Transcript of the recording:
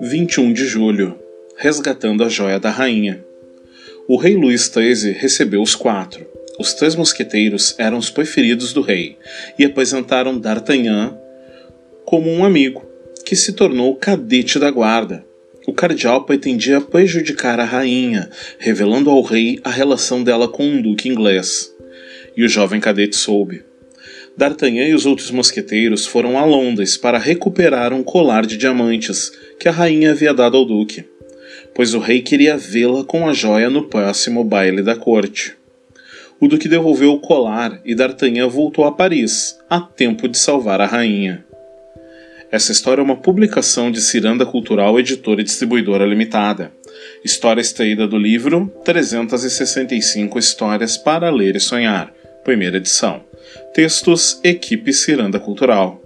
21 de julho Resgatando a joia da rainha. O rei Luís XIII recebeu os quatro. Os três mosqueteiros eram os preferidos do rei e apresentaram D'Artagnan como um amigo, que se tornou cadete da guarda. O cardeal pretendia prejudicar a rainha, revelando ao rei a relação dela com um duque inglês. E o jovem cadete soube. D'Artagnan e os outros mosqueteiros foram a Londres para recuperar um colar de diamantes que a rainha havia dado ao duque, pois o rei queria vê-la com a joia no próximo baile da corte. O duque devolveu o colar e D'Artagnan voltou a Paris, a tempo de salvar a rainha. Essa história é uma publicação de Ciranda Cultural Editora e Distribuidora Limitada. História extraída do livro 365 Histórias para Ler e Sonhar, primeira edição. Textos Equipe Ciranda Cultural.